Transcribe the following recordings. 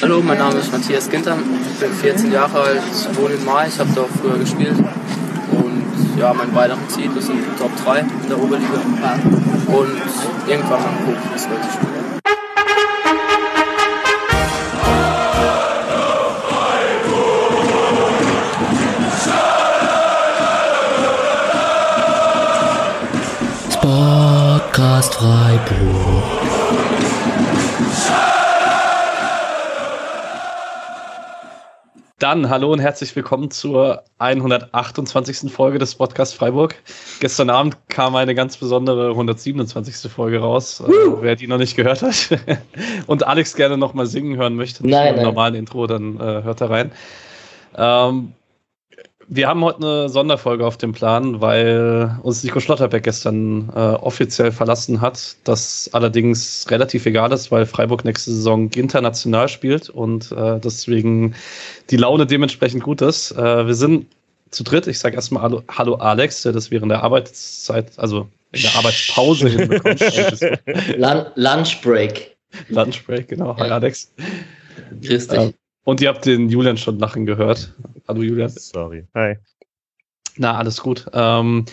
Hallo, mein Name ist Matthias Ginter, ich bin 14 Jahre alt, wohne in Mai, ich habe da auch früher gespielt. Und ja, mein weiteres Ziel ist in Top 3 in der Oberliga. Und irgendwann mal gucken, es wirklich spielt. Podcast Freiburg. Dann hallo und herzlich willkommen zur 128. Folge des Podcast Freiburg. Gestern Abend kam eine ganz besondere 127. Folge raus, äh, wer die noch nicht gehört hat und Alex gerne noch mal singen hören möchte, Nein, im nein. normalen Intro, dann äh, hört da rein. Ähm, wir haben heute eine Sonderfolge auf dem Plan, weil uns Nico Schlotterbeck gestern äh, offiziell verlassen hat. Das allerdings relativ egal ist, weil Freiburg nächste Saison international spielt und äh, deswegen die Laune dementsprechend gut ist. Äh, wir sind zu dritt. Ich sage erstmal Hallo, Hallo Alex, der das während der Arbeitszeit, also in der Arbeitspause hinbekommt. Lun Lunch Break. Lunchbreak, genau. Hi Alex. Grüß dich. Ähm, und ihr habt den Julian schon lachen gehört. Hallo Julian. Sorry. Hi. Na, alles gut. Ähm,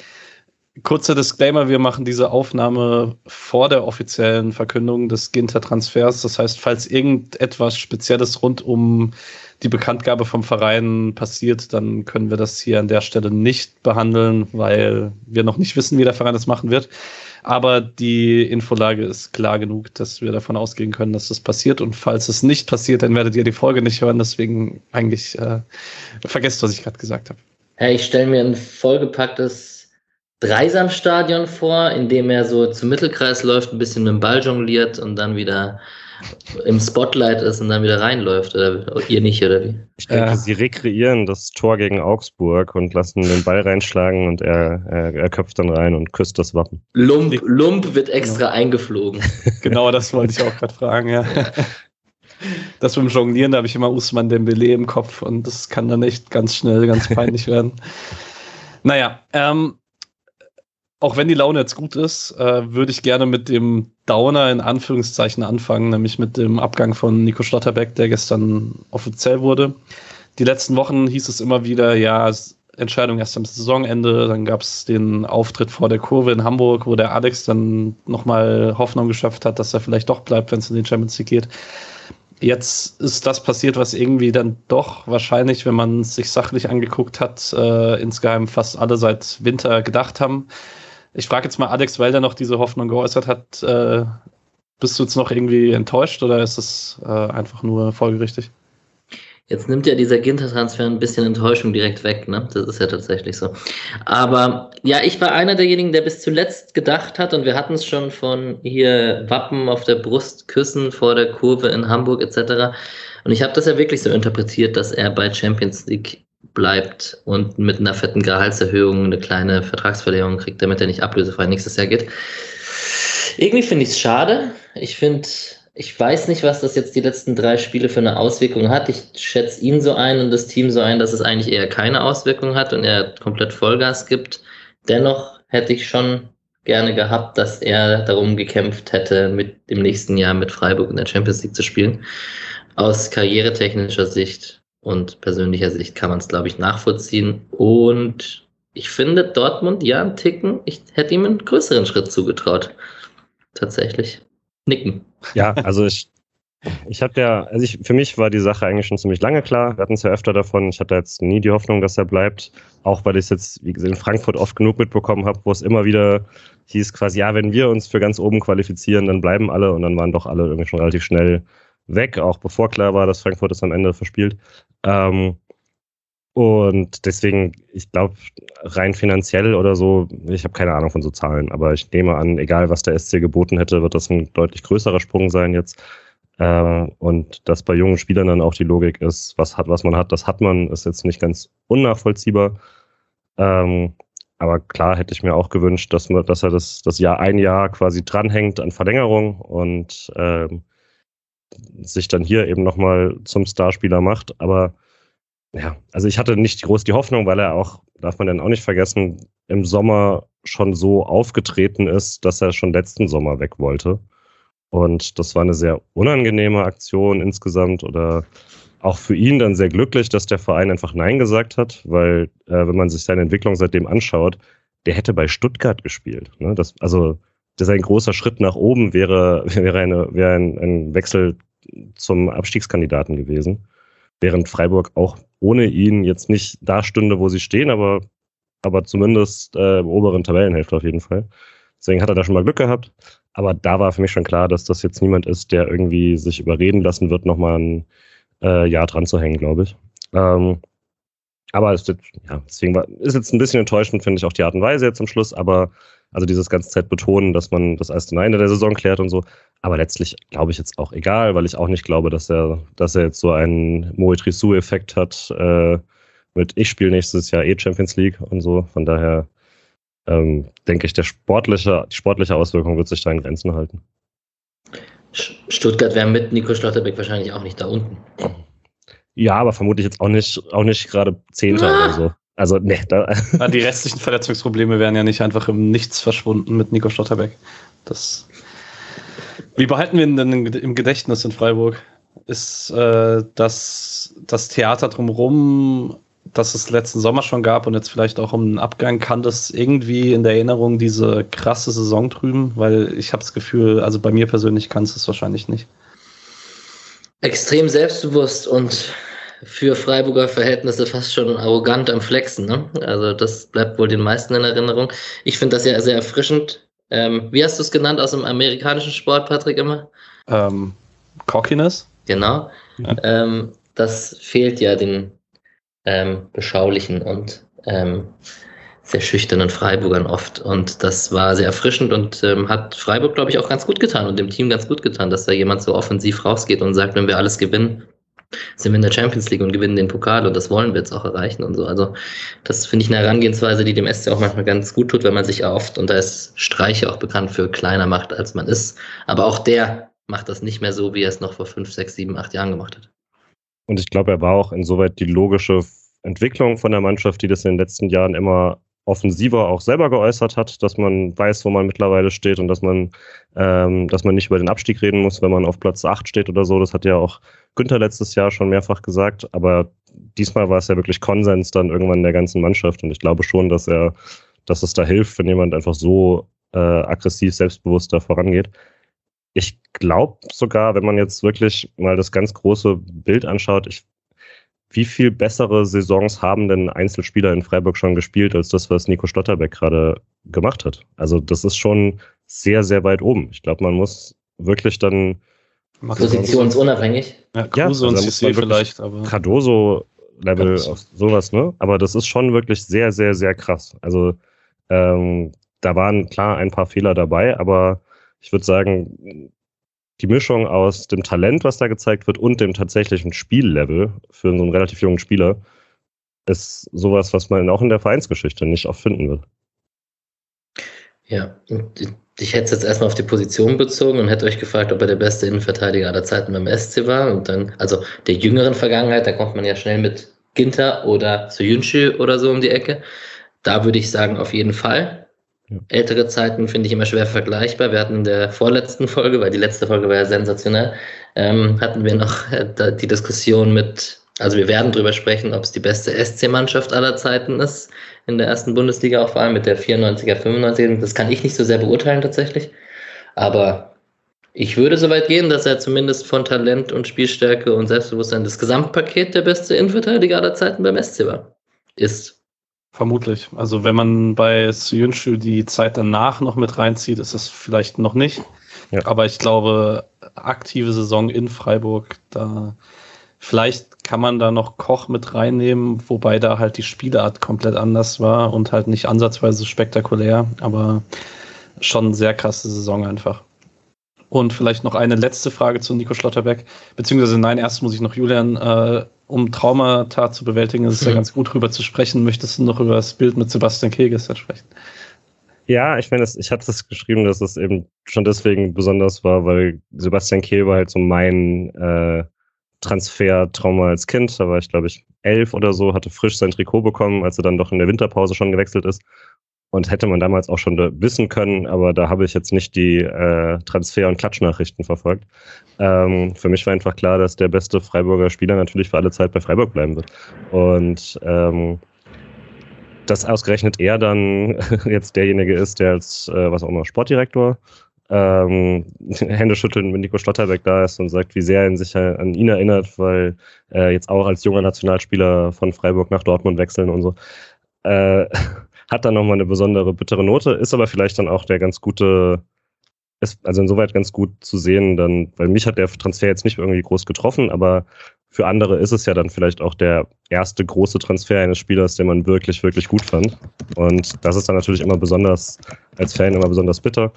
kurzer Disclaimer, wir machen diese Aufnahme vor der offiziellen Verkündung des Ginter-Transfers. Das heißt, falls irgendetwas Spezielles rund um die Bekanntgabe vom Verein passiert, dann können wir das hier an der Stelle nicht behandeln, weil wir noch nicht wissen, wie der Verein das machen wird. Aber die Infolage ist klar genug, dass wir davon ausgehen können, dass das passiert. Und falls es nicht passiert, dann werdet ihr die Folge nicht hören. Deswegen eigentlich äh, vergesst, was ich gerade gesagt habe. Ja, ich stelle mir ein vollgepacktes Dreisamstadion vor, in dem er so zum Mittelkreis läuft, ein bisschen mit dem Ball jongliert und dann wieder im Spotlight ist und dann wieder reinläuft. Oder ihr nicht, oder wie? Ich denke, Ja. sie rekreieren das Tor gegen Augsburg und lassen den Ball reinschlagen und er, er, er köpft dann rein und küsst das Wappen. Lump, Lump wird extra eingeflogen. Genau, das wollte ich auch gerade fragen, ja. Das mit dem Jonglieren, da habe ich immer Usman Dembele im Kopf und das kann dann echt ganz schnell ganz peinlich werden. Naja, ähm, auch wenn die Laune jetzt gut ist, äh, würde ich gerne mit dem Downer in Anführungszeichen anfangen, nämlich mit dem Abgang von Nico Schlotterbeck, der gestern offiziell wurde. Die letzten Wochen hieß es immer wieder, ja, Entscheidung erst am Saisonende, dann gab es den Auftritt vor der Kurve in Hamburg, wo der Alex dann nochmal Hoffnung geschafft hat, dass er vielleicht doch bleibt, wenn es in den Champions League geht. Jetzt ist das passiert, was irgendwie dann doch wahrscheinlich, wenn man es sich sachlich angeguckt hat, äh, insgeheim fast alle seit Winter gedacht haben. Ich frage jetzt mal Alex, weil der noch diese Hoffnung geäußert hat, äh, bist du jetzt noch irgendwie enttäuscht oder ist es äh, einfach nur folgerichtig? Jetzt nimmt ja dieser Ginter-Transfer ein bisschen Enttäuschung direkt weg, ne? Das ist ja tatsächlich so. Aber ja, ich war einer derjenigen, der bis zuletzt gedacht hat, und wir hatten es schon von hier Wappen auf der Brust küssen vor der Kurve in Hamburg etc. Und ich habe das ja wirklich so interpretiert, dass er bei Champions League bleibt und mit einer fetten Gehaltserhöhung eine kleine Vertragsverlängerung kriegt, damit er nicht ablösefrei nächstes Jahr geht. Irgendwie finde ich es schade. Ich finde, ich weiß nicht, was das jetzt die letzten drei Spiele für eine Auswirkung hat. Ich schätze ihn so ein und das Team so ein, dass es eigentlich eher keine Auswirkung hat und er komplett Vollgas gibt. Dennoch hätte ich schon gerne gehabt, dass er darum gekämpft hätte, mit dem nächsten Jahr mit Freiburg in der Champions League zu spielen. Aus karrieretechnischer Sicht und persönlicher Sicht kann man es, glaube ich, nachvollziehen. Und ich finde Dortmund ja einen Ticken, ich hätte ihm einen größeren Schritt zugetraut. Tatsächlich. Nicken. Ja, also ich, ich habe ja, also ich, für mich war die Sache eigentlich schon ziemlich lange klar. Wir hatten es ja öfter davon. Ich hatte jetzt nie die Hoffnung, dass er bleibt. Auch weil ich es jetzt, wie gesagt, in Frankfurt oft genug mitbekommen habe, wo es immer wieder hieß quasi, ja, wenn wir uns für ganz oben qualifizieren, dann bleiben alle und dann waren doch alle irgendwie schon relativ schnell weg, auch bevor klar war, dass Frankfurt es am Ende verspielt. Ähm, und deswegen, ich glaube, rein finanziell oder so, ich habe keine Ahnung von so Zahlen, aber ich nehme an, egal was der SC geboten hätte, wird das ein deutlich größerer Sprung sein jetzt. Äh, und dass bei jungen Spielern dann auch die Logik ist, was hat, was man hat, das hat man, ist jetzt nicht ganz unnachvollziehbar. Ähm, aber klar hätte ich mir auch gewünscht, dass man, dass er das, das Jahr ein Jahr quasi dranhängt an Verlängerung und ähm, sich dann hier eben nochmal zum Starspieler macht. Aber ja, also ich hatte nicht groß die Hoffnung, weil er auch, darf man dann auch nicht vergessen, im Sommer schon so aufgetreten ist, dass er schon letzten Sommer weg wollte. Und das war eine sehr unangenehme Aktion insgesamt oder auch für ihn dann sehr glücklich, dass der Verein einfach Nein gesagt hat, weil äh, wenn man sich seine Entwicklung seitdem anschaut, der hätte bei Stuttgart gespielt. Ne? Das, also das ein großer Schritt nach oben wäre, wäre, eine, wäre ein, ein Wechsel zum Abstiegskandidaten gewesen. Während Freiburg auch ohne ihn jetzt nicht da stünde, wo sie stehen, aber, aber zumindest äh, im oberen Tabellenhälfte auf jeden Fall. Deswegen hat er da schon mal Glück gehabt. Aber da war für mich schon klar, dass das jetzt niemand ist, der irgendwie sich überreden lassen wird, nochmal ein äh, Jahr dran zu hängen, glaube ich. Ähm, aber es ja, deswegen war, ist jetzt ein bisschen enttäuschend, finde ich, auch die Art und Weise jetzt zum Schluss, aber also dieses ganze Zeit betonen, dass man das erst am Ende der Saison klärt und so. Aber letztlich glaube ich jetzt auch egal, weil ich auch nicht glaube, dass er, dass er jetzt so einen Moetrisu-Effekt hat äh, mit ich spiele nächstes Jahr eh Champions League und so. Von daher ähm, denke ich, der sportliche, die sportliche Auswirkung wird sich da in Grenzen halten. Stuttgart wäre mit Nico Schlotterbeck wahrscheinlich auch nicht da unten. Ja, aber vermutlich jetzt auch nicht, auch nicht gerade Zehnter ah. oder so. Also, ne. Die restlichen Verletzungsprobleme wären ja nicht einfach im Nichts verschwunden mit Nico Schlotterbeck. Das. Wie behalten wir ihn denn im Gedächtnis in Freiburg? Ist äh, das, das Theater drumherum das es letzten Sommer schon gab und jetzt vielleicht auch um einen Abgang, kann das irgendwie in der Erinnerung diese krasse Saison trüben? Weil ich habe das Gefühl, also bei mir persönlich kann es das wahrscheinlich nicht. Extrem selbstbewusst und für Freiburger Verhältnisse fast schon arrogant am Flexen. Ne? Also das bleibt wohl den meisten in Erinnerung. Ich finde das ja sehr erfrischend. Ähm, wie hast du es genannt aus dem amerikanischen Sport, Patrick, immer? Ähm, Cockiness. Genau. Ja. Ähm, das fehlt ja den ähm, beschaulichen und ähm, sehr schüchternen Freiburgern oft. Und das war sehr erfrischend und ähm, hat Freiburg, glaube ich, auch ganz gut getan und dem Team ganz gut getan, dass da jemand so offensiv rausgeht und sagt, wenn wir alles gewinnen, sind wir in der Champions League und gewinnen den Pokal und das wollen wir jetzt auch erreichen und so. Also das finde ich eine Herangehensweise, die dem SC auch manchmal ganz gut tut, wenn man sich erhofft und da ist Streiche auch bekannt für kleiner macht, als man ist. Aber auch der macht das nicht mehr so, wie er es noch vor fünf, sechs, sieben, acht Jahren gemacht hat. Und ich glaube, er war auch insoweit die logische Entwicklung von der Mannschaft, die das in den letzten Jahren immer offensiver auch selber geäußert hat, dass man weiß, wo man mittlerweile steht und dass man, ähm, dass man nicht über den Abstieg reden muss, wenn man auf Platz 8 steht oder so. Das hat ja auch Günther letztes Jahr schon mehrfach gesagt, aber diesmal war es ja wirklich Konsens dann irgendwann in der ganzen Mannschaft und ich glaube schon, dass er, dass es da hilft, wenn jemand einfach so äh, aggressiv, selbstbewusster vorangeht. Ich glaube sogar, wenn man jetzt wirklich mal das ganz große Bild anschaut, ich wie viel bessere Saisons haben denn Einzelspieler in Freiburg schon gespielt, als das, was Nico Stotterbeck gerade gemacht hat? Also das ist schon sehr, sehr weit oben. Ich glaube, man muss wirklich dann Positionsunabhängig. Ja, Kruse ja, und CC vielleicht, aber. Cardoso-Level auf sowas, ne? Aber das ist schon wirklich sehr, sehr, sehr krass. Also ähm, da waren klar ein paar Fehler dabei, aber ich würde sagen, die Mischung aus dem Talent, was da gezeigt wird, und dem tatsächlichen Spiellevel für so einen relativ jungen Spieler ist sowas, was man auch in der Vereinsgeschichte nicht oft finden wird. Ja, ich hätte es jetzt erstmal auf die Position bezogen und hätte euch gefragt, ob er der beste Innenverteidiger aller Zeiten beim SC war. Und dann, also der jüngeren Vergangenheit, da kommt man ja schnell mit Ginter oder Soyuncu oder so um die Ecke. Da würde ich sagen, auf jeden Fall. Ja. Ältere Zeiten finde ich immer schwer vergleichbar. Wir hatten in der vorletzten Folge, weil die letzte Folge war ja sensationell, ähm, hatten wir noch äh, die Diskussion mit, also wir werden drüber sprechen, ob es die beste SC-Mannschaft aller Zeiten ist in der ersten Bundesliga, auch vor allem mit der 94er, 95er. Das kann ich nicht so sehr beurteilen tatsächlich. Aber ich würde so weit gehen, dass er zumindest von Talent und Spielstärke und Selbstbewusstsein das Gesamtpaket der beste Innenverteidiger aller Zeiten beim SC war. Ist. Vermutlich. Also wenn man bei Syunshu die Zeit danach noch mit reinzieht, ist das vielleicht noch nicht. Ja. Aber ich glaube, aktive Saison in Freiburg, da vielleicht kann man da noch Koch mit reinnehmen, wobei da halt die Spielart komplett anders war und halt nicht ansatzweise spektakulär, aber schon sehr krasse Saison einfach. Und vielleicht noch eine letzte Frage zu Nico Schlotterbeck. Beziehungsweise nein, erst muss ich noch Julian, äh, um Traumata zu bewältigen, ist es mhm. ja ganz gut drüber zu sprechen. Möchtest du noch über das Bild mit Sebastian Keges sprechen? Ja, ich meine, ich hatte es geschrieben, dass es eben schon deswegen besonders war, weil Sebastian Kehl war halt so mein äh, Transfer-Trauma als Kind. Da war ich, glaube ich, elf oder so, hatte frisch sein Trikot bekommen, als er dann doch in der Winterpause schon gewechselt ist. Und hätte man damals auch schon wissen können, aber da habe ich jetzt nicht die äh, Transfer- und Klatschnachrichten verfolgt. Ähm, für mich war einfach klar, dass der beste Freiburger Spieler natürlich für alle Zeit bei Freiburg bleiben wird. Und ähm, dass ausgerechnet er dann jetzt derjenige ist, der als, äh, was auch immer, Sportdirektor ähm, Hände schütteln, wenn Nico Schlotterbeck da ist und sagt, wie sehr er sich an ihn erinnert, weil äh, jetzt auch als junger Nationalspieler von Freiburg nach Dortmund wechseln und so. Äh, hat dann nochmal eine besondere bittere Note, ist aber vielleicht dann auch der ganz gute, ist also insoweit ganz gut zu sehen, dann, weil mich hat der Transfer jetzt nicht irgendwie groß getroffen, aber für andere ist es ja dann vielleicht auch der erste große Transfer eines Spielers, den man wirklich, wirklich gut fand. Und das ist dann natürlich immer besonders, als Fan immer besonders bitter.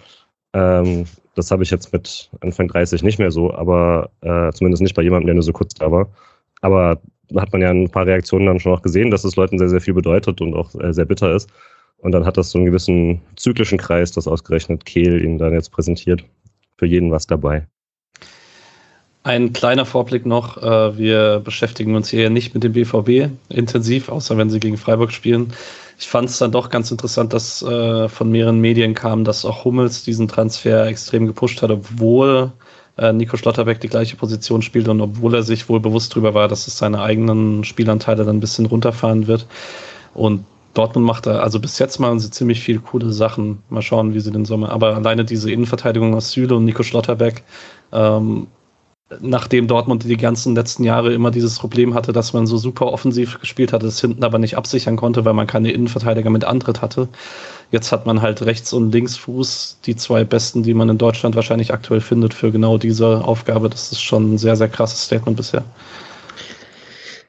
Ähm, das habe ich jetzt mit Anfang 30 nicht mehr so, aber äh, zumindest nicht bei jemandem, der nur so kurz da war. Aber hat man ja ein paar Reaktionen dann schon auch gesehen, dass es Leuten sehr, sehr viel bedeutet und auch äh, sehr bitter ist. Und dann hat das so einen gewissen zyklischen Kreis, das ausgerechnet Kehl ihn dann jetzt präsentiert. Für jeden was dabei. Ein kleiner Vorblick noch. Äh, wir beschäftigen uns hier nicht mit dem BVB intensiv, außer wenn sie gegen Freiburg spielen. Ich fand es dann doch ganz interessant, dass äh, von mehreren Medien kam, dass auch Hummels diesen Transfer extrem gepusht hat, obwohl äh, Nico Schlotterbeck die gleiche Position spielt und obwohl er sich wohl bewusst darüber war, dass es seine eigenen Spielanteile dann ein bisschen runterfahren wird. Und Dortmund macht da, also bis jetzt machen sie ziemlich viele coole Sachen. Mal schauen, wie sie den Sommer. Aber alleine diese Innenverteidigung aus Süle und Nico Schlotterbeck, ähm, nachdem Dortmund die ganzen letzten Jahre immer dieses Problem hatte, dass man so super offensiv gespielt hatte, das hinten aber nicht absichern konnte, weil man keine Innenverteidiger mit Antritt hatte. Jetzt hat man halt rechts und links Fuß, die zwei besten, die man in Deutschland wahrscheinlich aktuell findet für genau diese Aufgabe. Das ist schon ein sehr, sehr krasses Statement bisher.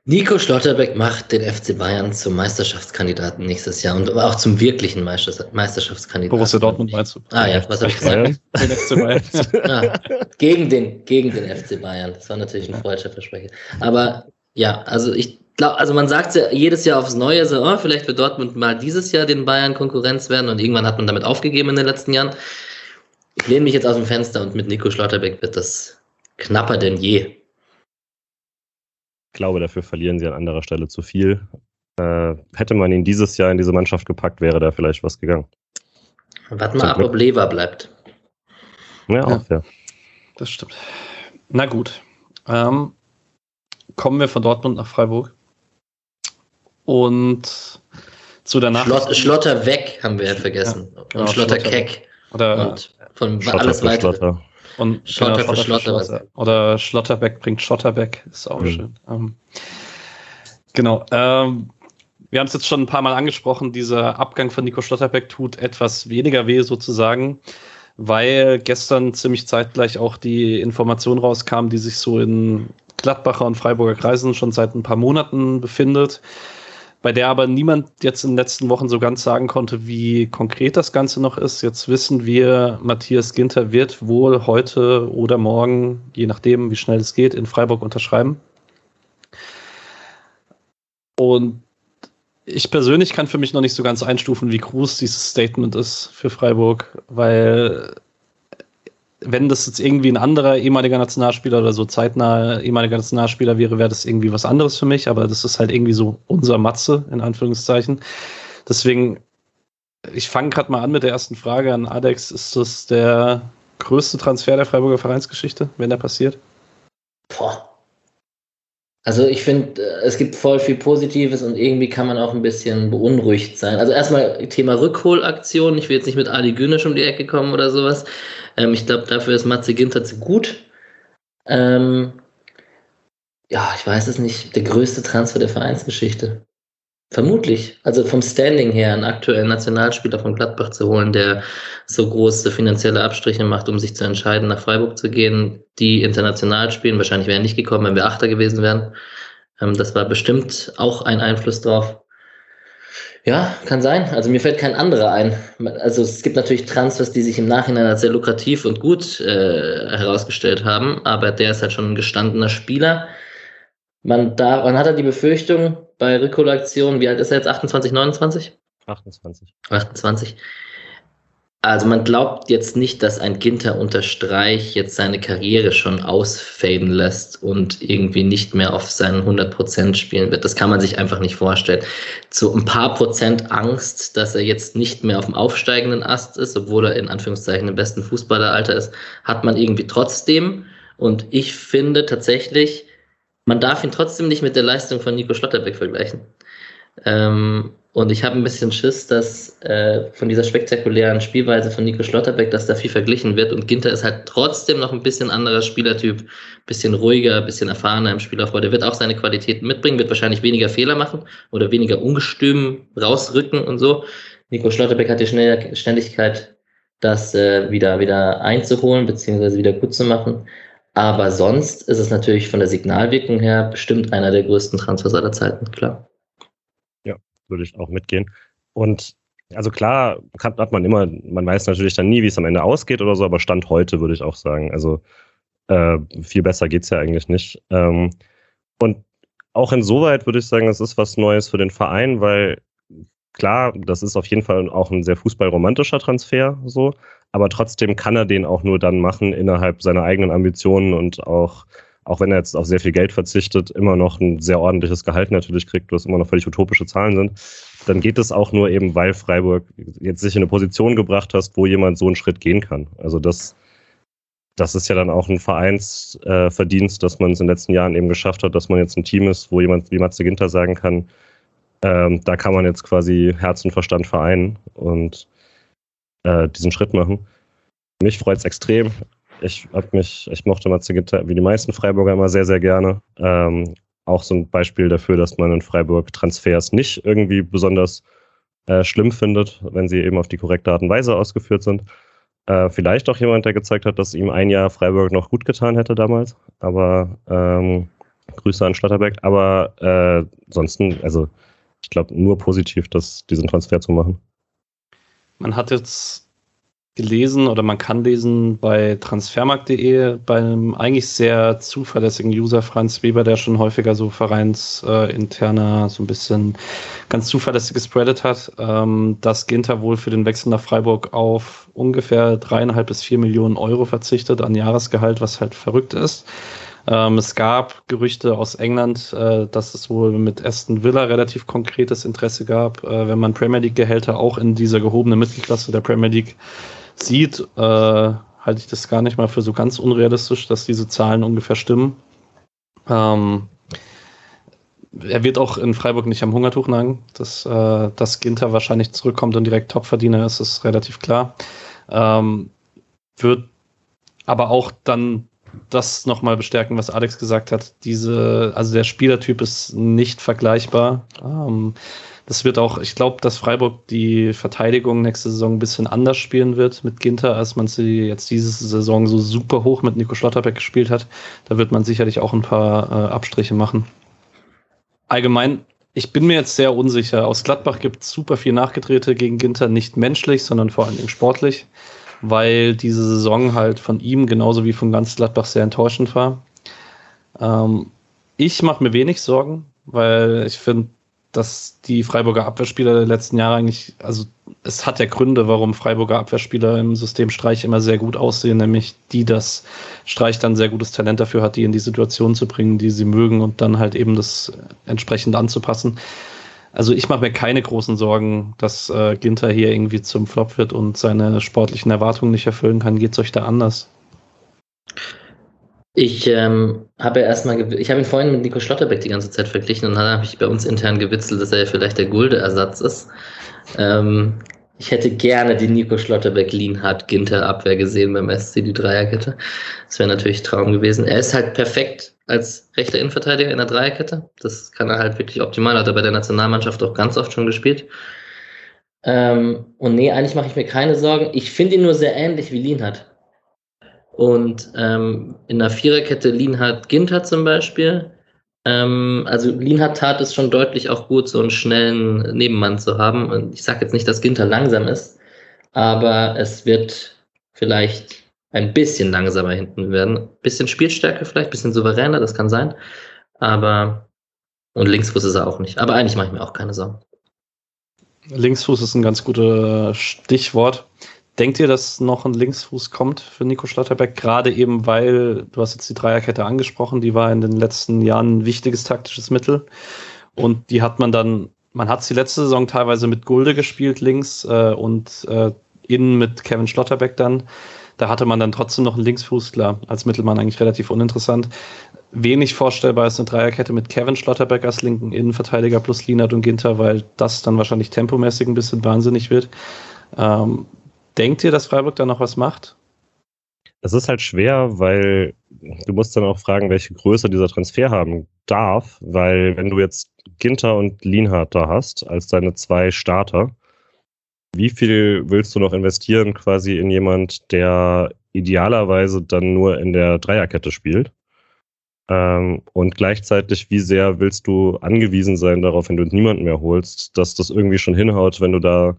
Nico Schlotterbeck macht den FC Bayern zum Meisterschaftskandidaten nächstes Jahr und auch zum wirklichen Meisterschaftskandidaten. Borussia Dortmund meinst du? Ah ja, was habe ich gesagt? den FC Bayern. ah, gegen, den, gegen den FC Bayern. Das war natürlich ein freudscher Versprecher. Aber ja, also ich also man sagt ja jedes Jahr aufs Neue so, oh, vielleicht wird Dortmund mal dieses Jahr den Bayern Konkurrenz werden und irgendwann hat man damit aufgegeben in den letzten Jahren. Ich lehne mich jetzt aus dem Fenster und mit Nico Schlotterbeck wird das knapper denn je. Ich glaube, dafür verlieren sie an anderer Stelle zu viel. Äh, hätte man ihn dieses Jahr in diese Mannschaft gepackt, wäre da vielleicht was gegangen. Warte mal ab, ob Lever bleibt. Ja, auch, ja. Das stimmt. Na gut. Ähm, kommen wir von Dortmund nach Freiburg. Und zu der Schlot, Schlotter weg haben wir ja vergessen. Ja, genau, und Schlotter, Schlotter Keck. Oder und von Schotter alles weiter. Und Schotter genau, für Schlotter. Schlotter. Oder Schlotterbeck bringt Schotterbeck, ist auch mhm. schön. Ähm, genau. Ähm, wir haben es jetzt schon ein paar Mal angesprochen, dieser Abgang von Nico Schlotterbeck tut etwas weniger weh sozusagen, weil gestern ziemlich zeitgleich auch die Information rauskam, die sich so in Gladbacher und Freiburger Kreisen schon seit ein paar Monaten befindet bei der aber niemand jetzt in den letzten Wochen so ganz sagen konnte, wie konkret das Ganze noch ist. Jetzt wissen wir, Matthias Ginter wird wohl heute oder morgen, je nachdem, wie schnell es geht, in Freiburg unterschreiben. Und ich persönlich kann für mich noch nicht so ganz einstufen, wie groß dieses Statement ist für Freiburg, weil wenn das jetzt irgendwie ein anderer ehemaliger Nationalspieler oder so zeitnah ehemaliger Nationalspieler wäre, wäre das irgendwie was anderes für mich, aber das ist halt irgendwie so unser Matze, in Anführungszeichen. Deswegen, ich fange gerade mal an mit der ersten Frage an Alex. Ist das der größte Transfer der Freiburger Vereinsgeschichte, wenn der passiert? Boah. Also ich finde, äh, es gibt voll viel Positives und irgendwie kann man auch ein bisschen beunruhigt sein. Also erstmal Thema Rückholaktion. Ich will jetzt nicht mit Ali Günesch um die Ecke kommen oder sowas. Ähm, ich glaube, dafür ist Matze Ginter zu gut. Ähm, ja, ich weiß es nicht. Der größte Transfer der Vereinsgeschichte. Vermutlich. Also vom Standing her, einen aktuellen Nationalspieler von Gladbach zu holen, der so große finanzielle Abstriche macht, um sich zu entscheiden, nach Freiburg zu gehen, die international spielen. Wahrscheinlich wäre er nicht gekommen, wenn wir Achter gewesen wären. Ähm, das war bestimmt auch ein Einfluss drauf. Ja, kann sein. Also mir fällt kein anderer ein. Also es gibt natürlich Transfers, die sich im Nachhinein als sehr lukrativ und gut äh, herausgestellt haben, aber der ist halt schon ein gestandener Spieler. Man, da, man hat er die Befürchtung, bei Rekollektion, wie alt ist er jetzt? 28, 29? 28. 28. Also man glaubt jetzt nicht, dass ein Ginter unter Streich jetzt seine Karriere schon ausfaden lässt und irgendwie nicht mehr auf seinen 100% spielen wird. Das kann man sich einfach nicht vorstellen. Zu ein paar Prozent Angst, dass er jetzt nicht mehr auf dem aufsteigenden Ast ist, obwohl er in Anführungszeichen im besten Fußballeralter ist, hat man irgendwie trotzdem. Und ich finde tatsächlich, man darf ihn trotzdem nicht mit der Leistung von Nico Schlotterbeck vergleichen. Ähm, und ich habe ein bisschen Schiss, dass äh, von dieser spektakulären Spielweise von Nico Schlotterbeck, dass da viel verglichen wird. Und Ginter ist halt trotzdem noch ein bisschen anderer Spielertyp, bisschen ruhiger, bisschen erfahrener im Spielaufbau. Der wird auch seine Qualitäten mitbringen, wird wahrscheinlich weniger Fehler machen oder weniger ungestüm rausrücken und so. Nico Schlotterbeck hat die Schnelligkeit, das äh, wieder, wieder einzuholen, beziehungsweise wieder gut zu machen. Aber sonst ist es natürlich von der Signalwirkung her bestimmt einer der größten Transfers aller Zeiten, klar würde ich auch mitgehen. Und also klar hat man immer, man weiß natürlich dann nie, wie es am Ende ausgeht oder so, aber Stand heute würde ich auch sagen. Also äh, viel besser geht es ja eigentlich nicht. Ähm, und auch insoweit würde ich sagen, es ist was Neues für den Verein, weil klar, das ist auf jeden Fall auch ein sehr fußballromantischer Transfer so, aber trotzdem kann er den auch nur dann machen innerhalb seiner eigenen Ambitionen und auch auch wenn er jetzt auf sehr viel Geld verzichtet, immer noch ein sehr ordentliches Gehalt natürlich kriegt, was immer noch völlig utopische Zahlen sind, dann geht es auch nur eben, weil Freiburg jetzt sich in eine Position gebracht hast, wo jemand so einen Schritt gehen kann. Also das, das ist ja dann auch ein Vereinsverdienst, äh, dass man es in den letzten Jahren eben geschafft hat, dass man jetzt ein Team ist, wo jemand wie Matze Ginter sagen kann, ähm, da kann man jetzt quasi Herz und Verstand vereinen und äh, diesen Schritt machen. Mich freut es extrem. Ich hab mich, ich mochte Matze Gitter wie die meisten Freiburger immer sehr, sehr gerne. Ähm, auch so ein Beispiel dafür, dass man in Freiburg Transfers nicht irgendwie besonders äh, schlimm findet, wenn sie eben auf die korrekte Art und Weise ausgeführt sind. Äh, vielleicht auch jemand, der gezeigt hat, dass ihm ein Jahr Freiburg noch gut getan hätte damals. Aber ähm, Grüße an Schlatterbeck. Aber äh, ansonsten, also ich glaube, nur positiv, das, diesen Transfer zu machen. Man hat jetzt gelesen oder man kann lesen bei transfermarkt.de beim eigentlich sehr zuverlässigen User Franz Weber, der schon häufiger so vereinsinterner äh, so ein bisschen ganz zuverlässiges Spreadet hat, ähm, dass Ginter wohl für den Wechsel nach Freiburg auf ungefähr dreieinhalb bis vier Millionen Euro verzichtet an Jahresgehalt, was halt verrückt ist. Ähm, es gab Gerüchte aus England, äh, dass es wohl mit Aston Villa relativ konkretes Interesse gab, äh, wenn man Premier League Gehälter auch in dieser gehobenen Mittelklasse der Premier League sieht, äh, halte ich das gar nicht mal für so ganz unrealistisch, dass diese Zahlen ungefähr stimmen. Ähm, er wird auch in Freiburg nicht am Hungertuch nagen. Dass, äh, dass Ginter wahrscheinlich zurückkommt und direkt Topverdiener ist, ist relativ klar. Ähm, wird aber auch dann das nochmal bestärken, was Alex gesagt hat. Diese, also der Spielertyp ist nicht vergleichbar. Ähm, das wird auch, ich glaube, dass Freiburg die Verteidigung nächste Saison ein bisschen anders spielen wird mit Ginter, als man sie jetzt diese Saison so super hoch mit Nico Schlotterbeck gespielt hat. Da wird man sicherlich auch ein paar äh, Abstriche machen. Allgemein, ich bin mir jetzt sehr unsicher. Aus Gladbach gibt es super viel Nachgedrehte gegen Ginter, nicht menschlich, sondern vor allen Dingen sportlich, weil diese Saison halt von ihm genauso wie von ganz Gladbach sehr enttäuschend war. Ähm, ich mache mir wenig Sorgen, weil ich finde, dass die Freiburger Abwehrspieler der letzten Jahre eigentlich, also es hat ja Gründe, warum Freiburger Abwehrspieler im System Streich immer sehr gut aussehen, nämlich die, dass Streich dann sehr gutes Talent dafür hat, die in die Situation zu bringen, die sie mögen und dann halt eben das entsprechend anzupassen. Also ich mache mir keine großen Sorgen, dass äh, Ginter hier irgendwie zum Flop wird und seine sportlichen Erwartungen nicht erfüllen kann. Geht es euch da anders? Ich ähm, habe ja erstmal, ich habe ihn vorhin mit Nico Schlotterbeck die ganze Zeit verglichen und dann habe ich bei uns intern gewitzelt, dass er ja vielleicht der Gulde-Ersatz ist. Ähm, ich hätte gerne die Nico Schlotterbeck Lienhardt Ginter Abwehr gesehen beim SC, die Dreierkette. Das wäre natürlich Traum gewesen. Er ist halt perfekt als rechter Innenverteidiger in der Dreierkette. Das kann er halt wirklich optimal. Hat er bei der Nationalmannschaft auch ganz oft schon gespielt. Ähm, und nee, eigentlich mache ich mir keine Sorgen. Ich finde ihn nur sehr ähnlich wie Lienhardt. Und ähm, in der Viererkette Lienhardt Ginter zum Beispiel. Ähm, also Lienhardt tat es schon deutlich auch gut, so einen schnellen Nebenmann zu haben. Und ich sage jetzt nicht, dass Ginter langsam ist, aber es wird vielleicht ein bisschen langsamer hinten werden. Bisschen Spielstärke vielleicht, bisschen souveräner, das kann sein. Aber und Linksfuß ist er auch nicht. Aber eigentlich mache ich mir auch keine Sorgen. Linksfuß ist ein ganz gutes Stichwort Denkt ihr, dass noch ein Linksfuß kommt für Nico Schlotterbeck? Gerade eben, weil, du hast jetzt die Dreierkette angesprochen, die war in den letzten Jahren ein wichtiges taktisches Mittel. Und die hat man dann, man hat sie letzte Saison teilweise mit Gulde gespielt, links, äh, und äh, innen mit Kevin Schlotterbeck dann. Da hatte man dann trotzdem noch einen Linksfuß, klar, als Mittelmann eigentlich relativ uninteressant. Wenig vorstellbar ist eine Dreierkette mit Kevin Schlotterbeck als linken Innenverteidiger plus Linard und Ginter, weil das dann wahrscheinlich tempomäßig ein bisschen wahnsinnig wird. Ähm, Denkt ihr, dass Freiburg da noch was macht? Es ist halt schwer, weil du musst dann auch fragen, welche Größe dieser Transfer haben darf, weil wenn du jetzt Ginter und Lienhardt da hast, als deine zwei Starter, wie viel willst du noch investieren quasi in jemand, der idealerweise dann nur in der Dreierkette spielt? Ähm, und gleichzeitig, wie sehr willst du angewiesen sein darauf, wenn du niemanden mehr holst, dass das irgendwie schon hinhaut, wenn du da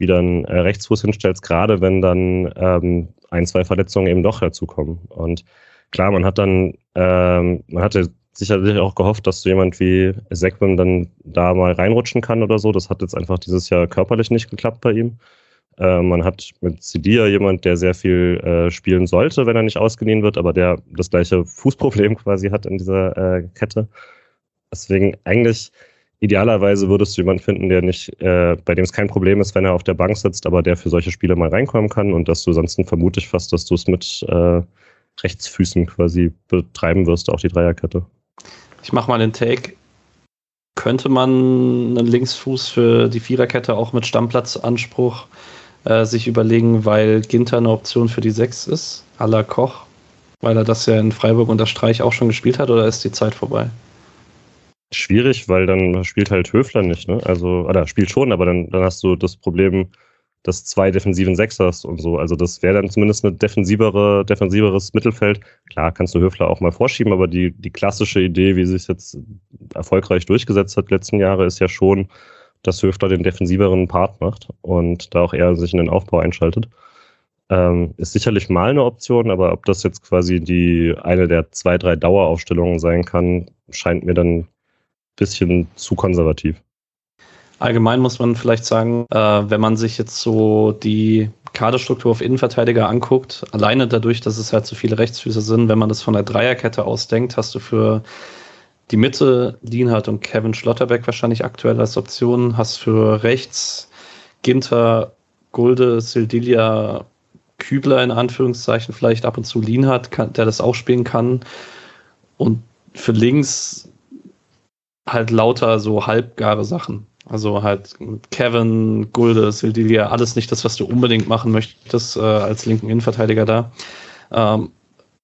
wieder einen äh, Rechtsfuß hinstellst, gerade wenn dann ähm, ein, zwei Verletzungen eben doch dazukommen. Und klar, man hat dann, ähm, man hatte sicherlich auch gehofft, dass so jemand wie Sekwim dann da mal reinrutschen kann oder so. Das hat jetzt einfach dieses Jahr körperlich nicht geklappt bei ihm. Äh, man hat mit Sidia jemand, der sehr viel äh, spielen sollte, wenn er nicht ausgeliehen wird, aber der das gleiche Fußproblem quasi hat in dieser äh, Kette. Deswegen eigentlich idealerweise würdest du jemanden finden, der nicht, äh, bei dem es kein Problem ist, wenn er auf der Bank sitzt, aber der für solche Spiele mal reinkommen kann und dass du sonst vermute ich fast, dass du es mit äh, Rechtsfüßen quasi betreiben wirst, auch die Dreierkette. Ich mache mal den Take. Könnte man einen Linksfuß für die Viererkette auch mit Stammplatzanspruch äh, sich überlegen, weil Ginter eine Option für die Sechs ist, à la Koch, weil er das ja in Freiburg unter Streich auch schon gespielt hat, oder ist die Zeit vorbei? Schwierig, weil dann spielt halt Höfler nicht, ne? Also, oder spielt schon, aber dann, dann hast du das Problem, dass zwei defensiven Sechsers und so. Also das wäre dann zumindest eine defensivere, defensiveres Mittelfeld. Klar, kannst du Höfler auch mal vorschieben, aber die, die klassische Idee, wie sich jetzt erfolgreich durchgesetzt hat letzten Jahre, ist ja schon, dass Höfler den defensiveren Part macht und da auch eher sich in den Aufbau einschaltet. Ähm, ist sicherlich mal eine Option, aber ob das jetzt quasi die eine der zwei, drei Daueraufstellungen sein kann, scheint mir dann bisschen zu konservativ. Allgemein muss man vielleicht sagen, äh, wenn man sich jetzt so die Kaderstruktur auf Innenverteidiger anguckt, alleine dadurch, dass es halt so viele Rechtsfüße sind, wenn man das von der Dreierkette ausdenkt, hast du für die Mitte Lienhardt und Kevin Schlotterbeck wahrscheinlich aktuell als Option, hast für rechts Ginter, Gulde, Sildilia, Kübler in Anführungszeichen, vielleicht ab und zu Lienhardt, der das auch spielen kann. Und für links halt lauter so halbgare Sachen. Also halt Kevin, Gulde, Sildilia, alles nicht das, was du unbedingt machen möchtest äh, als linken Innenverteidiger da. Ähm,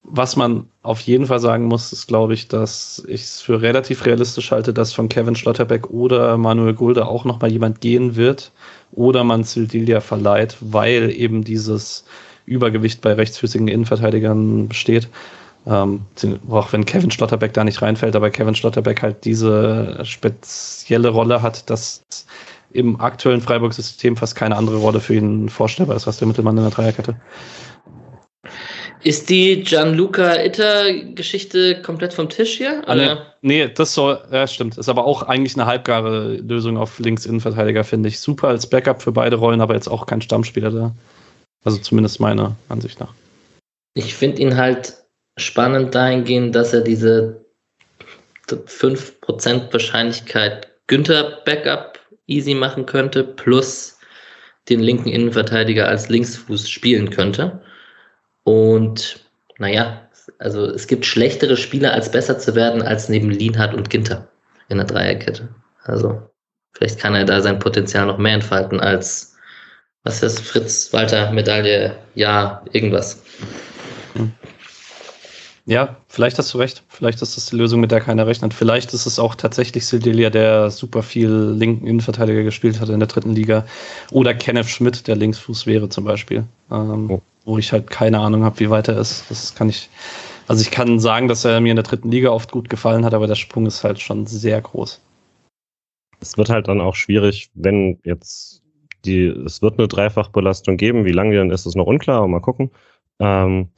was man auf jeden Fall sagen muss, ist, glaube ich, dass ich es für relativ realistisch halte, dass von Kevin Schlotterbeck oder Manuel Gulde auch nochmal jemand gehen wird oder man Sildilia verleiht, weil eben dieses Übergewicht bei rechtsfüßigen Innenverteidigern besteht. Ähm, auch wenn Kevin Schlotterbeck da nicht reinfällt, aber Kevin Schlotterbeck halt diese spezielle Rolle hat, dass im aktuellen Freiburg-System fast keine andere Rolle für ihn vorstellbar ist, als der Mittelmann in der Dreierkette. Ist die Gianluca Itter-Geschichte komplett vom Tisch hier? Ah, nee, nee, das soll, ja, stimmt. Ist aber auch eigentlich eine halbgare Lösung auf Links-Innenverteidiger, finde ich. Super als Backup für beide Rollen, aber jetzt auch kein Stammspieler da. Also zumindest meiner Ansicht nach. Ich finde ihn halt spannend dahingehend, dass er diese 5% Wahrscheinlichkeit Günther Backup easy machen könnte, plus den linken Innenverteidiger als Linksfuß spielen könnte. Und naja, also es gibt schlechtere Spieler, als besser zu werden, als neben Lienhardt und Ginter in der Dreierkette. Also vielleicht kann er da sein Potenzial noch mehr entfalten als, was ist Fritz Walter Medaille, ja, irgendwas. Ja, vielleicht hast du recht. Vielleicht ist das die Lösung, mit der keiner rechnet. Vielleicht ist es auch tatsächlich Sildelia, der super viel linken Innenverteidiger gespielt hat in der dritten Liga. Oder Kenneth Schmidt, der Linksfuß wäre zum Beispiel. Ähm, oh. Wo ich halt keine Ahnung habe, wie weit er ist. Das kann ich. Also ich kann sagen, dass er mir in der dritten Liga oft gut gefallen hat, aber der Sprung ist halt schon sehr groß. Es wird halt dann auch schwierig, wenn jetzt die, es wird eine Dreifachbelastung geben. Wie lange dann ist, ist noch unklar, aber mal gucken. Ähm,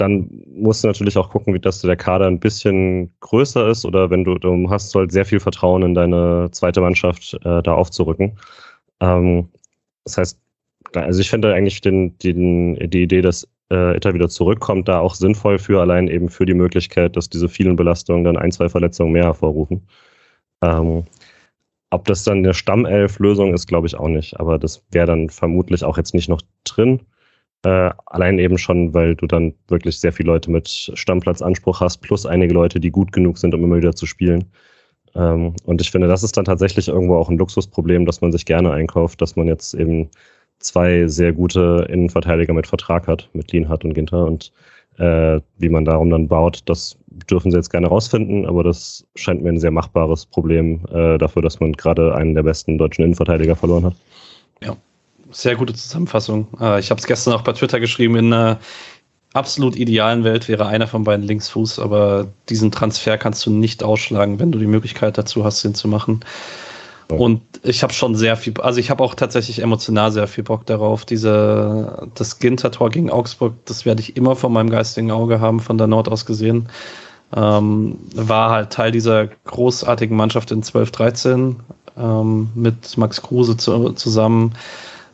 dann musst du natürlich auch gucken, dass der Kader ein bisschen größer ist oder wenn du, du hast halt sehr viel Vertrauen in deine zweite Mannschaft äh, da aufzurücken. Ähm, das heißt, also ich finde eigentlich den, den, die Idee, dass äh, Itter wieder zurückkommt, da auch sinnvoll für, allein eben für die Möglichkeit, dass diese vielen Belastungen dann ein, zwei Verletzungen mehr hervorrufen. Ähm, ob das dann eine Stammelf-Lösung ist, glaube ich auch nicht. Aber das wäre dann vermutlich auch jetzt nicht noch drin. Äh, allein eben schon, weil du dann wirklich sehr viele Leute mit Stammplatzanspruch hast, plus einige Leute, die gut genug sind, um immer wieder zu spielen. Ähm, und ich finde, das ist dann tatsächlich irgendwo auch ein Luxusproblem, dass man sich gerne einkauft, dass man jetzt eben zwei sehr gute Innenverteidiger mit Vertrag hat, mit Lienhardt und Ginter. Und äh, wie man darum dann baut, das dürfen sie jetzt gerne rausfinden, aber das scheint mir ein sehr machbares Problem äh, dafür, dass man gerade einen der besten deutschen Innenverteidiger verloren hat. Ja, sehr gute Zusammenfassung. Äh, ich habe es gestern auch bei Twitter geschrieben, in einer absolut idealen Welt wäre einer von beiden Linksfuß, aber diesen Transfer kannst du nicht ausschlagen, wenn du die Möglichkeit dazu hast, ihn zu machen. Und ich habe schon sehr viel, also ich habe auch tatsächlich emotional sehr viel Bock darauf. Diese, das Ginter-Tor gegen Augsburg, das werde ich immer vor meinem geistigen Auge haben, von der Nord aus gesehen. Ähm, war halt Teil dieser großartigen Mannschaft in 12-13 ähm, mit Max Kruse zu, zusammen.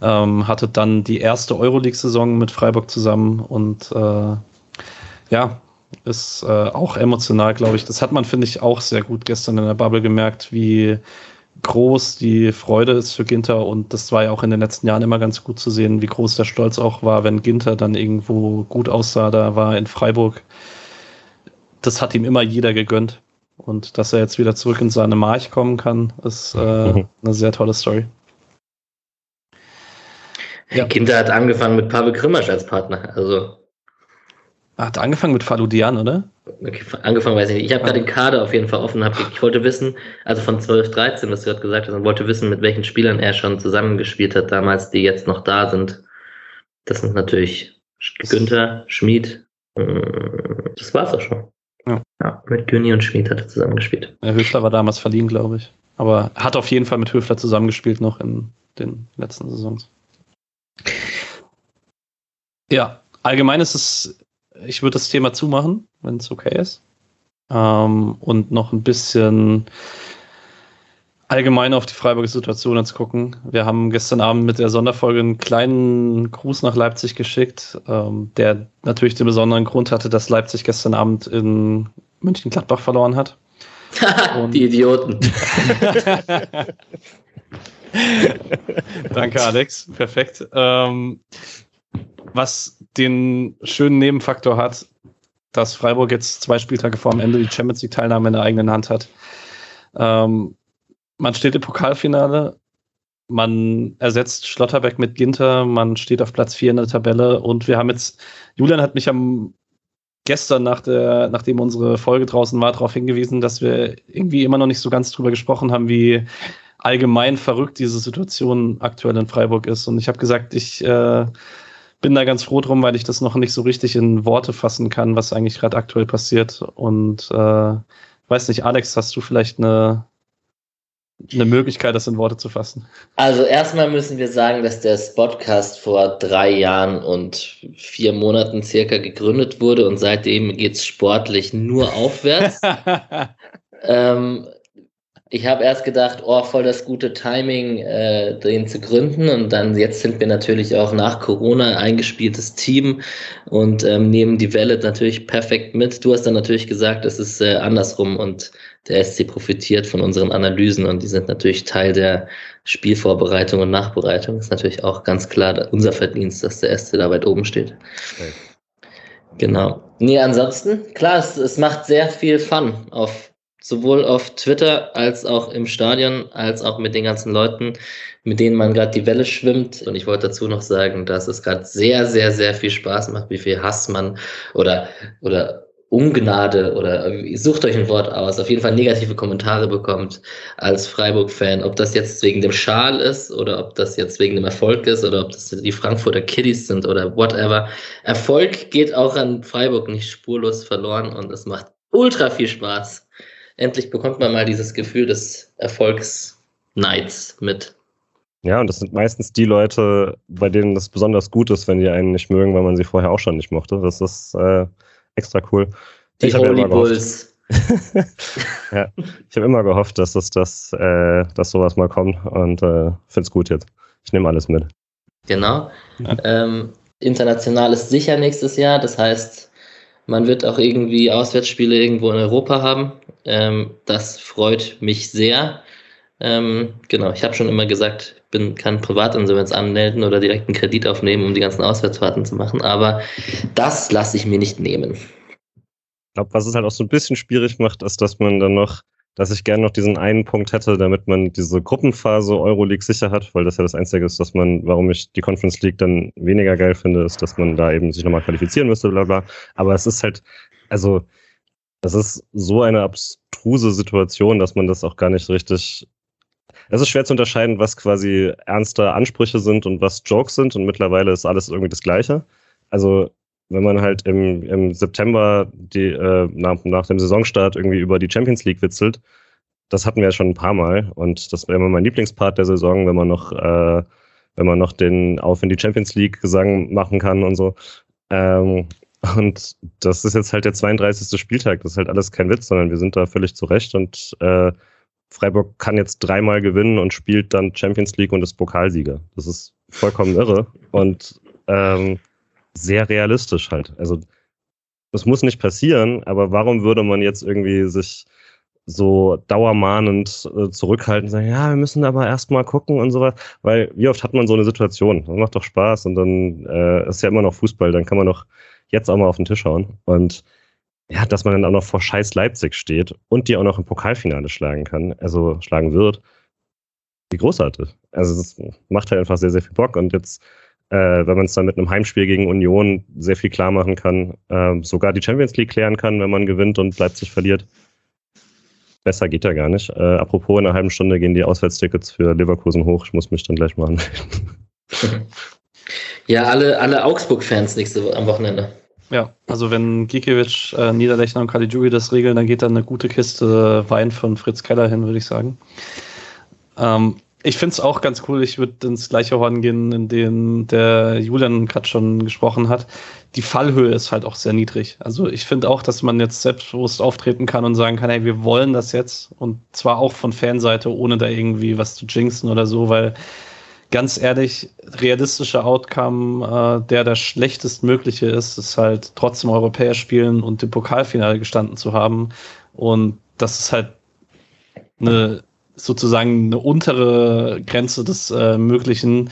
Ähm, hatte dann die erste Euroleague-Saison mit Freiburg zusammen und äh, ja, ist äh, auch emotional, glaube ich. Das hat man, finde ich, auch sehr gut gestern in der Bubble gemerkt, wie groß die Freude ist für Ginter und das war ja auch in den letzten Jahren immer ganz gut zu sehen, wie groß der Stolz auch war, wenn Ginter dann irgendwo gut aussah, da war in Freiburg. Das hat ihm immer jeder gegönnt. Und dass er jetzt wieder zurück in seine March kommen kann, ist äh, eine sehr tolle Story. Ja. Ginter hat angefangen mit Pavel Grimmasch als Partner. Also hat angefangen mit Faludian, oder? Okay, angefangen weiß ich nicht. Ich habe gerade den Kader auf jeden Fall offen. Hab, ich wollte wissen, also von 12, 13, was du gerade gesagt hast, und wollte wissen, mit welchen Spielern er schon zusammengespielt hat damals, die jetzt noch da sind. Das sind natürlich Günther, Schmid. Äh, das war's auch schon. Ja. ja mit Günni und Schmid hat er zusammengespielt. Ja, Höfler war damals verliehen, glaube ich. Aber hat auf jeden Fall mit Höfler zusammengespielt noch in den letzten Saisons. Ja, allgemein ist es ich würde das Thema zumachen, wenn es okay ist. Ähm, und noch ein bisschen allgemein auf die Freiburger Situation jetzt gucken. Wir haben gestern Abend mit der Sonderfolge einen kleinen Gruß nach Leipzig geschickt, ähm, der natürlich den besonderen Grund hatte, dass Leipzig gestern Abend in München-Gladbach verloren hat. die Idioten. Danke, Alex. Perfekt. Ähm, was den schönen Nebenfaktor hat, dass Freiburg jetzt zwei Spieltage vor dem Ende die Champions League Teilnahme in der eigenen Hand hat. Ähm, man steht im Pokalfinale, man ersetzt Schlotterbeck mit Ginter, man steht auf Platz 4 in der Tabelle und wir haben jetzt, Julian hat mich am gestern, nach der, nachdem unsere Folge draußen war, darauf hingewiesen, dass wir irgendwie immer noch nicht so ganz drüber gesprochen haben, wie allgemein verrückt diese Situation aktuell in Freiburg ist. Und ich habe gesagt, ich äh, bin da ganz froh drum, weil ich das noch nicht so richtig in Worte fassen kann, was eigentlich gerade aktuell passiert. Und äh, weiß nicht, Alex, hast du vielleicht eine, eine Möglichkeit, das in Worte zu fassen? Also erstmal müssen wir sagen, dass der Spotcast vor drei Jahren und vier Monaten circa gegründet wurde und seitdem geht es sportlich nur aufwärts. ähm, ich habe erst gedacht, oh, voll das gute Timing, äh, den zu gründen. Und dann jetzt sind wir natürlich auch nach Corona eingespieltes Team und ähm, nehmen die Welle natürlich perfekt mit. Du hast dann natürlich gesagt, es ist äh, andersrum und der SC profitiert von unseren Analysen und die sind natürlich Teil der Spielvorbereitung und Nachbereitung. Ist natürlich auch ganz klar unser Verdienst, dass der SC da weit oben steht. Okay. Genau. Nee, ansonsten, klar, es, es macht sehr viel Fun auf sowohl auf Twitter als auch im Stadion, als auch mit den ganzen Leuten, mit denen man gerade die Welle schwimmt. Und ich wollte dazu noch sagen, dass es gerade sehr, sehr, sehr viel Spaß macht, wie viel Hass man oder, oder Ungnade oder sucht euch ein Wort aus, auf jeden Fall negative Kommentare bekommt als Freiburg-Fan, ob das jetzt wegen dem Schal ist oder ob das jetzt wegen dem Erfolg ist oder ob das die Frankfurter Kiddies sind oder whatever. Erfolg geht auch an Freiburg nicht spurlos verloren und es macht ultra viel Spaß endlich bekommt man mal dieses Gefühl des Erfolgsneids mit. Ja, und das sind meistens die Leute, bei denen das besonders gut ist, wenn die einen nicht mögen, weil man sie vorher auch schon nicht mochte. Das ist äh, extra cool. Die ich Holy ja Bulls. ja, ich habe immer gehofft, dass das, das, äh, dass sowas mal kommt und äh, finde es gut jetzt. Ich nehme alles mit. Genau. Ja. Ähm, international ist sicher nächstes Jahr. Das heißt, man wird auch irgendwie Auswärtsspiele irgendwo in Europa haben. Ähm, das freut mich sehr. Ähm, genau, ich habe schon immer gesagt, bin, kann Privatinsolvenz anmelden oder direkt einen Kredit aufnehmen, um die ganzen Auswärtsfahrten zu machen. Aber das lasse ich mir nicht nehmen. Ich glaube, was es halt auch so ein bisschen schwierig macht, ist, dass man dann noch dass ich gerne noch diesen einen Punkt hätte, damit man diese Gruppenphase Euroleague sicher hat, weil das ja das Einzige ist, dass man, warum ich die Conference League dann weniger geil finde, ist, dass man da eben sich nochmal qualifizieren müsste, bla bla. Aber es ist halt, also, das ist so eine abstruse Situation, dass man das auch gar nicht richtig. Es ist schwer zu unterscheiden, was quasi ernste Ansprüche sind und was Jokes sind und mittlerweile ist alles irgendwie das Gleiche. Also wenn man halt im, im September die, äh, nach, nach dem Saisonstart irgendwie über die Champions League witzelt, das hatten wir ja schon ein paar Mal und das wäre immer mein Lieblingspart der Saison, wenn man noch, äh, wenn man noch den Auf in die Champions League Gesang machen kann und so. Ähm, und das ist jetzt halt der 32. Spieltag. Das ist halt alles kein Witz, sondern wir sind da völlig zurecht und äh, Freiburg kann jetzt dreimal gewinnen und spielt dann Champions League und ist Pokalsieger. Das ist vollkommen irre. Und ähm, sehr realistisch halt. Also das muss nicht passieren, aber warum würde man jetzt irgendwie sich so dauermahnend äh, zurückhalten, sagen, ja, wir müssen aber erstmal gucken und sowas, weil wie oft hat man so eine Situation? Das macht doch Spaß und dann äh, ist ja immer noch Fußball, dann kann man doch jetzt auch mal auf den Tisch hauen und ja, dass man dann auch noch vor Scheiß Leipzig steht und die auch noch im Pokalfinale schlagen kann, also schlagen wird, wie großartig. Also das macht halt einfach sehr, sehr viel Bock und jetzt äh, wenn man es dann mit einem Heimspiel gegen Union sehr viel klar machen kann, äh, sogar die Champions League klären kann, wenn man gewinnt und Leipzig verliert. Besser geht ja gar nicht. Äh, apropos, in einer halben Stunde gehen die Auswärtstickets für Leverkusen hoch. Ich muss mich dann gleich mal anmelden. Ja, alle, alle Augsburg-Fans nächste am Wochenende. Ja, also wenn Gikiewicz, äh, Niederlechner und Caligiuri das regeln, dann geht da eine gute Kiste Wein von Fritz Keller hin, würde ich sagen. Ähm, ich finde es auch ganz cool. Ich würde ins gleiche Horn gehen, in dem der Julian gerade schon gesprochen hat. Die Fallhöhe ist halt auch sehr niedrig. Also ich finde auch, dass man jetzt selbstbewusst auftreten kann und sagen kann, hey, wir wollen das jetzt. Und zwar auch von Fanseite, ohne da irgendwie was zu jinxen oder so, weil ganz ehrlich, realistischer Outcome, äh, der der schlechtestmögliche ist, ist halt trotzdem europäisch spielen und im Pokalfinale gestanden zu haben. Und das ist halt eine sozusagen eine untere Grenze des äh, Möglichen,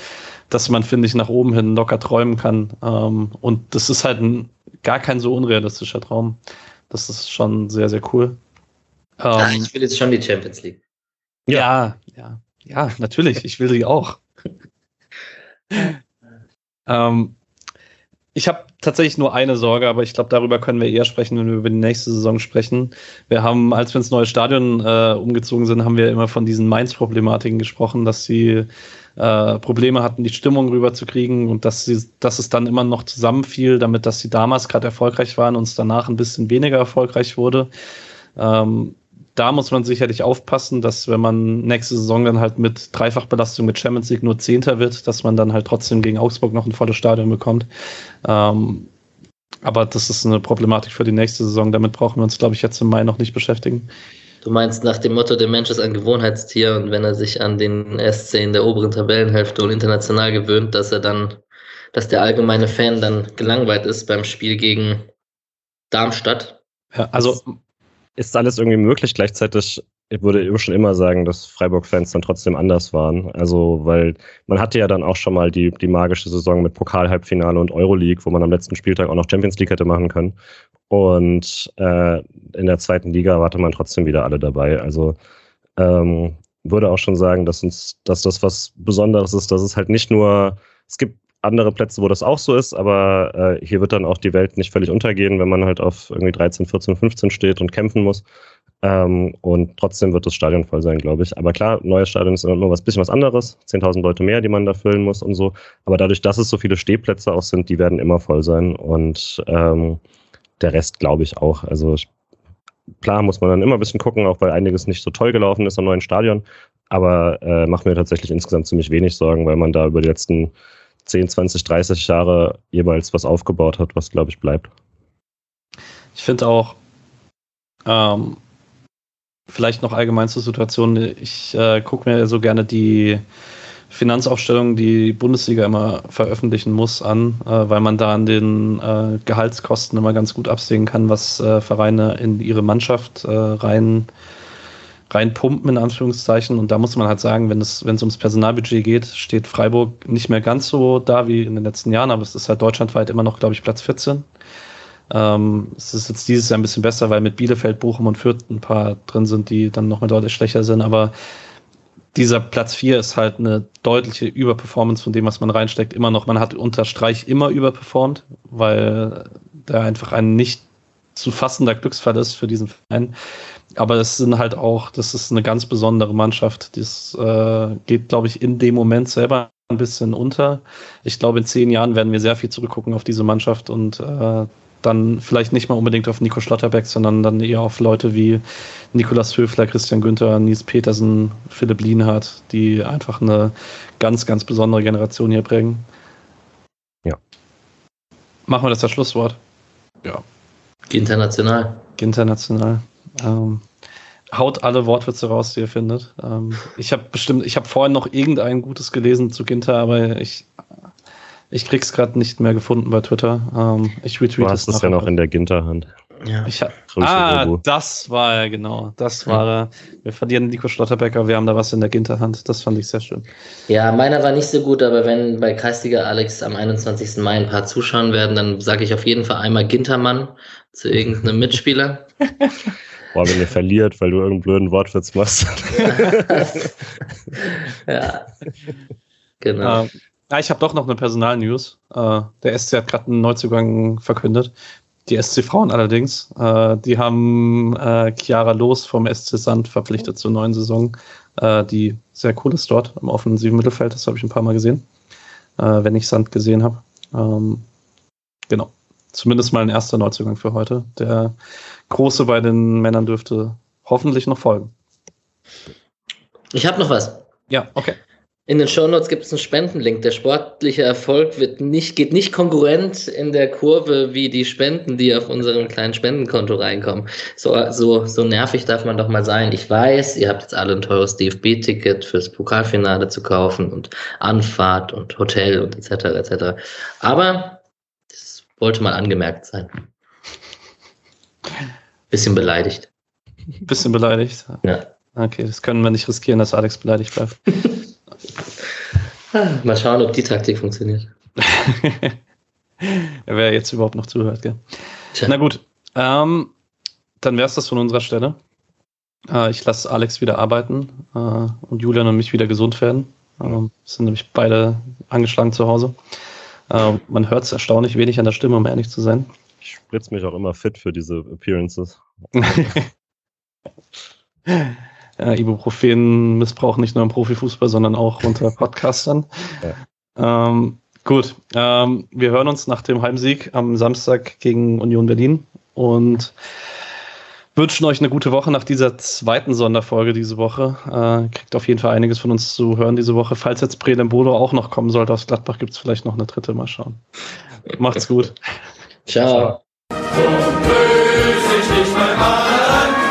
dass man, finde ich, nach oben hin locker träumen kann. Ähm, und das ist halt ein, gar kein so unrealistischer Traum. Das ist schon sehr, sehr cool. Ähm, Ach, ich will jetzt schon die Champions League. Ja, ja, ja, natürlich. Ich will sie auch. ähm, ich habe tatsächlich nur eine Sorge, aber ich glaube, darüber können wir eher sprechen, wenn wir über die nächste Saison sprechen. Wir haben, als wir ins neue Stadion äh, umgezogen sind, haben wir immer von diesen Mainz-Problematiken gesprochen, dass sie äh, Probleme hatten, die Stimmung rüberzukriegen und dass, sie, dass es dann immer noch zusammenfiel, damit dass sie damals gerade erfolgreich waren und es danach ein bisschen weniger erfolgreich wurde. Ähm, da muss man sicherlich aufpassen, dass wenn man nächste Saison dann halt mit Dreifachbelastung mit Champions League nur Zehnter wird, dass man dann halt trotzdem gegen Augsburg noch ein volles Stadion bekommt. Ähm, aber das ist eine Problematik für die nächste Saison. Damit brauchen wir uns, glaube ich, jetzt im Mai noch nicht beschäftigen. Du meinst nach dem Motto, der Mensch ist ein Gewohnheitstier und wenn er sich an den SC in der oberen Tabellenhälfte und international gewöhnt, dass er dann, dass der allgemeine Fan dann gelangweilt ist beim Spiel gegen Darmstadt. Ja, also ist alles irgendwie möglich. Gleichzeitig ich würde schon immer sagen, dass Freiburg-Fans dann trotzdem anders waren. Also, weil man hatte ja dann auch schon mal die, die magische Saison mit Pokal-Halbfinale und Euroleague, wo man am letzten Spieltag auch noch Champions League hätte machen können. Und äh, in der zweiten Liga hatte man trotzdem wieder alle dabei. Also ähm, würde auch schon sagen, dass uns, dass das was Besonderes ist, dass es halt nicht nur, es gibt andere Plätze, wo das auch so ist, aber äh, hier wird dann auch die Welt nicht völlig untergehen, wenn man halt auf irgendwie 13, 14, 15 steht und kämpfen muss. Ähm, und trotzdem wird das Stadion voll sein, glaube ich. Aber klar, neues Stadion ist immer was bisschen was anderes. 10.000 Leute mehr, die man da füllen muss und so. Aber dadurch, dass es so viele Stehplätze auch sind, die werden immer voll sein. Und ähm, der Rest glaube ich auch. Also ich, klar muss man dann immer ein bisschen gucken, auch weil einiges nicht so toll gelaufen ist am neuen Stadion. Aber äh, macht mir tatsächlich insgesamt ziemlich wenig Sorgen, weil man da über die letzten 10, 20, 30 Jahre jeweils was aufgebaut hat, was, glaube ich, bleibt. Ich finde auch, ähm, vielleicht noch allgemein zur Situation, ich äh, gucke mir so gerne die Finanzaufstellung, die Bundesliga immer veröffentlichen muss, an, äh, weil man da an den äh, Gehaltskosten immer ganz gut absehen kann, was äh, Vereine in ihre Mannschaft äh, rein reinpumpen, in Anführungszeichen. Und da muss man halt sagen, wenn es, wenn es ums Personalbudget geht, steht Freiburg nicht mehr ganz so da wie in den letzten Jahren, aber es ist halt deutschlandweit immer noch, glaube ich, Platz 14. Ähm, es ist jetzt dieses Jahr ein bisschen besser, weil mit Bielefeld, Bochum und Fürth ein paar drin sind, die dann nochmal deutlich schwächer sind, aber dieser Platz 4 ist halt eine deutliche Überperformance von dem, was man reinsteckt. Immer noch, man hat unter Streich immer überperformt, weil da einfach ein nicht zu fassender Glücksfall ist für diesen Verein. Aber es sind halt auch, das ist eine ganz besondere Mannschaft. Das äh, geht, glaube ich, in dem Moment selber ein bisschen unter. Ich glaube, in zehn Jahren werden wir sehr viel zurückgucken auf diese Mannschaft und äh, dann vielleicht nicht mal unbedingt auf Nico Schlotterbeck, sondern dann eher auf Leute wie Nikolas Höfler, Christian Günther, Nies Petersen, Philipp Lienhardt, die einfach eine ganz, ganz besondere Generation hier bringen. Ja. Machen wir das das Schlusswort. Ja. International. International. Ähm, haut alle Wortwitze raus, die ihr findet. Ähm, ich habe bestimmt, ich habe vorhin noch irgendein Gutes gelesen zu Ginter, aber ich, ich krieg's gerade nicht mehr gefunden bei Twitter. Ähm, ich retweet du hast es ja noch in der Ginterhand. Ja. Ich, ah, das war er, genau. Das war er. Wir verlieren Nico Schlotterbecker, wir haben da was in der Ginterhand. Das fand ich sehr schön. Ja, meiner war nicht so gut, aber wenn bei Kreisliga Alex am 21. Mai ein paar zuschauen werden, dann sage ich auf jeden Fall einmal Gintermann zu irgendeinem Mitspieler. Boah, wenn ihr verliert, weil du irgendeinen blöden Wortwitz machst. ja. Genau. Äh, ja, ich habe doch noch eine Personalnews. Äh, der SC hat gerade einen Neuzugang verkündet. Die SC Frauen allerdings. Äh, die haben äh, Chiara Los vom SC Sand verpflichtet zur neuen Saison, äh, die sehr cool ist dort im offensiven Mittelfeld. Das habe ich ein paar Mal gesehen, äh, wenn ich Sand gesehen habe. Ähm, genau. Zumindest mal ein erster Neuzugang für heute. Der große bei den Männern dürfte hoffentlich noch folgen. Ich habe noch was. Ja, okay. In den Shownotes gibt es einen Spendenlink. Der sportliche Erfolg wird nicht, geht nicht konkurrent in der Kurve wie die Spenden, die auf unserem kleinen Spendenkonto reinkommen. So, so, so nervig darf man doch mal sein. Ich weiß, ihr habt jetzt alle ein teures DFB-Ticket fürs Pokalfinale zu kaufen und Anfahrt und Hotel und etc. etc. Aber das wollte mal angemerkt sein. Bisschen beleidigt. Bisschen beleidigt? Ja. Okay, das können wir nicht riskieren, dass Alex beleidigt bleibt. Mal schauen, ob die Taktik funktioniert. Wer jetzt überhaupt noch zuhört, gell? Tja. Na gut, ähm, dann wäre es das von unserer Stelle. Äh, ich lasse Alex wieder arbeiten äh, und Julian und mich wieder gesund werden. Äh, sind nämlich beide angeschlagen zu Hause. Äh, man hört es erstaunlich wenig an der Stimme, um ehrlich zu sein. Ich spritze mich auch immer fit für diese Appearances. ja, Ibuprofen missbrauch nicht nur im Profifußball, sondern auch unter Podcastern. Ja. Ähm, gut, ähm, wir hören uns nach dem Heimsieg am Samstag gegen Union Berlin und wünschen euch eine gute Woche nach dieser zweiten Sonderfolge diese Woche. Äh, kriegt auf jeden Fall einiges von uns zu hören diese Woche. Falls jetzt Bodo auch noch kommen sollte aus Gladbach, gibt es vielleicht noch eine dritte. Mal schauen. Macht's gut. Ciao. So böse ich nicht mein Mann.